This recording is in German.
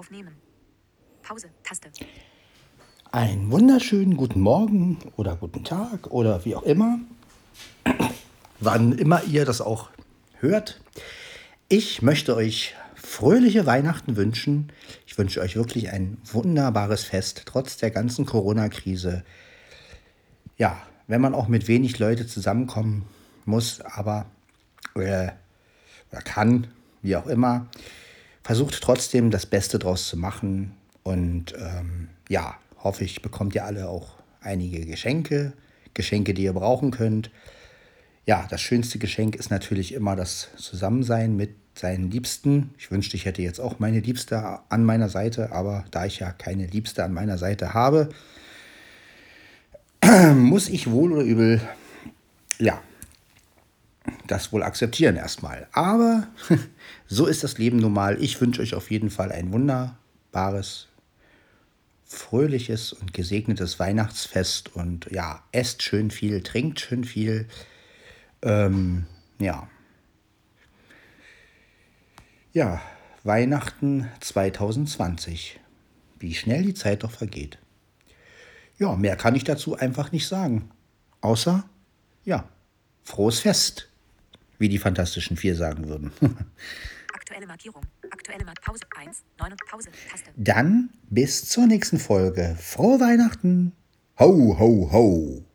Aufnehmen. Pause. Taste. Einen wunderschönen guten Morgen oder guten Tag oder wie auch immer, wann immer ihr das auch hört. Ich möchte euch fröhliche Weihnachten wünschen. Ich wünsche euch wirklich ein wunderbares Fest, trotz der ganzen Corona-Krise. Ja, wenn man auch mit wenig Leute zusammenkommen muss, aber äh, oder kann, wie auch immer, versucht trotzdem das Beste draus zu machen. Und ähm, ja, hoffe ich, bekommt ihr alle auch einige Geschenke, Geschenke, die ihr brauchen könnt. Ja, das schönste Geschenk ist natürlich immer das Zusammensein mit seinen Liebsten. Ich wünschte, ich hätte jetzt auch meine Liebste an meiner Seite, aber da ich ja keine Liebste an meiner Seite habe, muss ich wohl oder übel, ja, das wohl akzeptieren erstmal. Aber so ist das Leben normal. Ich wünsche euch auf jeden Fall ein wunderbares, fröhliches und gesegnetes Weihnachtsfest. Und ja, esst schön viel, trinkt schön viel. Ähm, ja. Ja, Weihnachten 2020. Wie schnell die Zeit doch vergeht. Ja, mehr kann ich dazu einfach nicht sagen. Außer, ja, frohes Fest wie die Fantastischen Vier sagen würden. Aktuelle Markierung. Aktuelle Mark Pause 1. 9 Pause. Taste. Dann bis zur nächsten Folge. Frohe Weihnachten. Ho, ho, ho.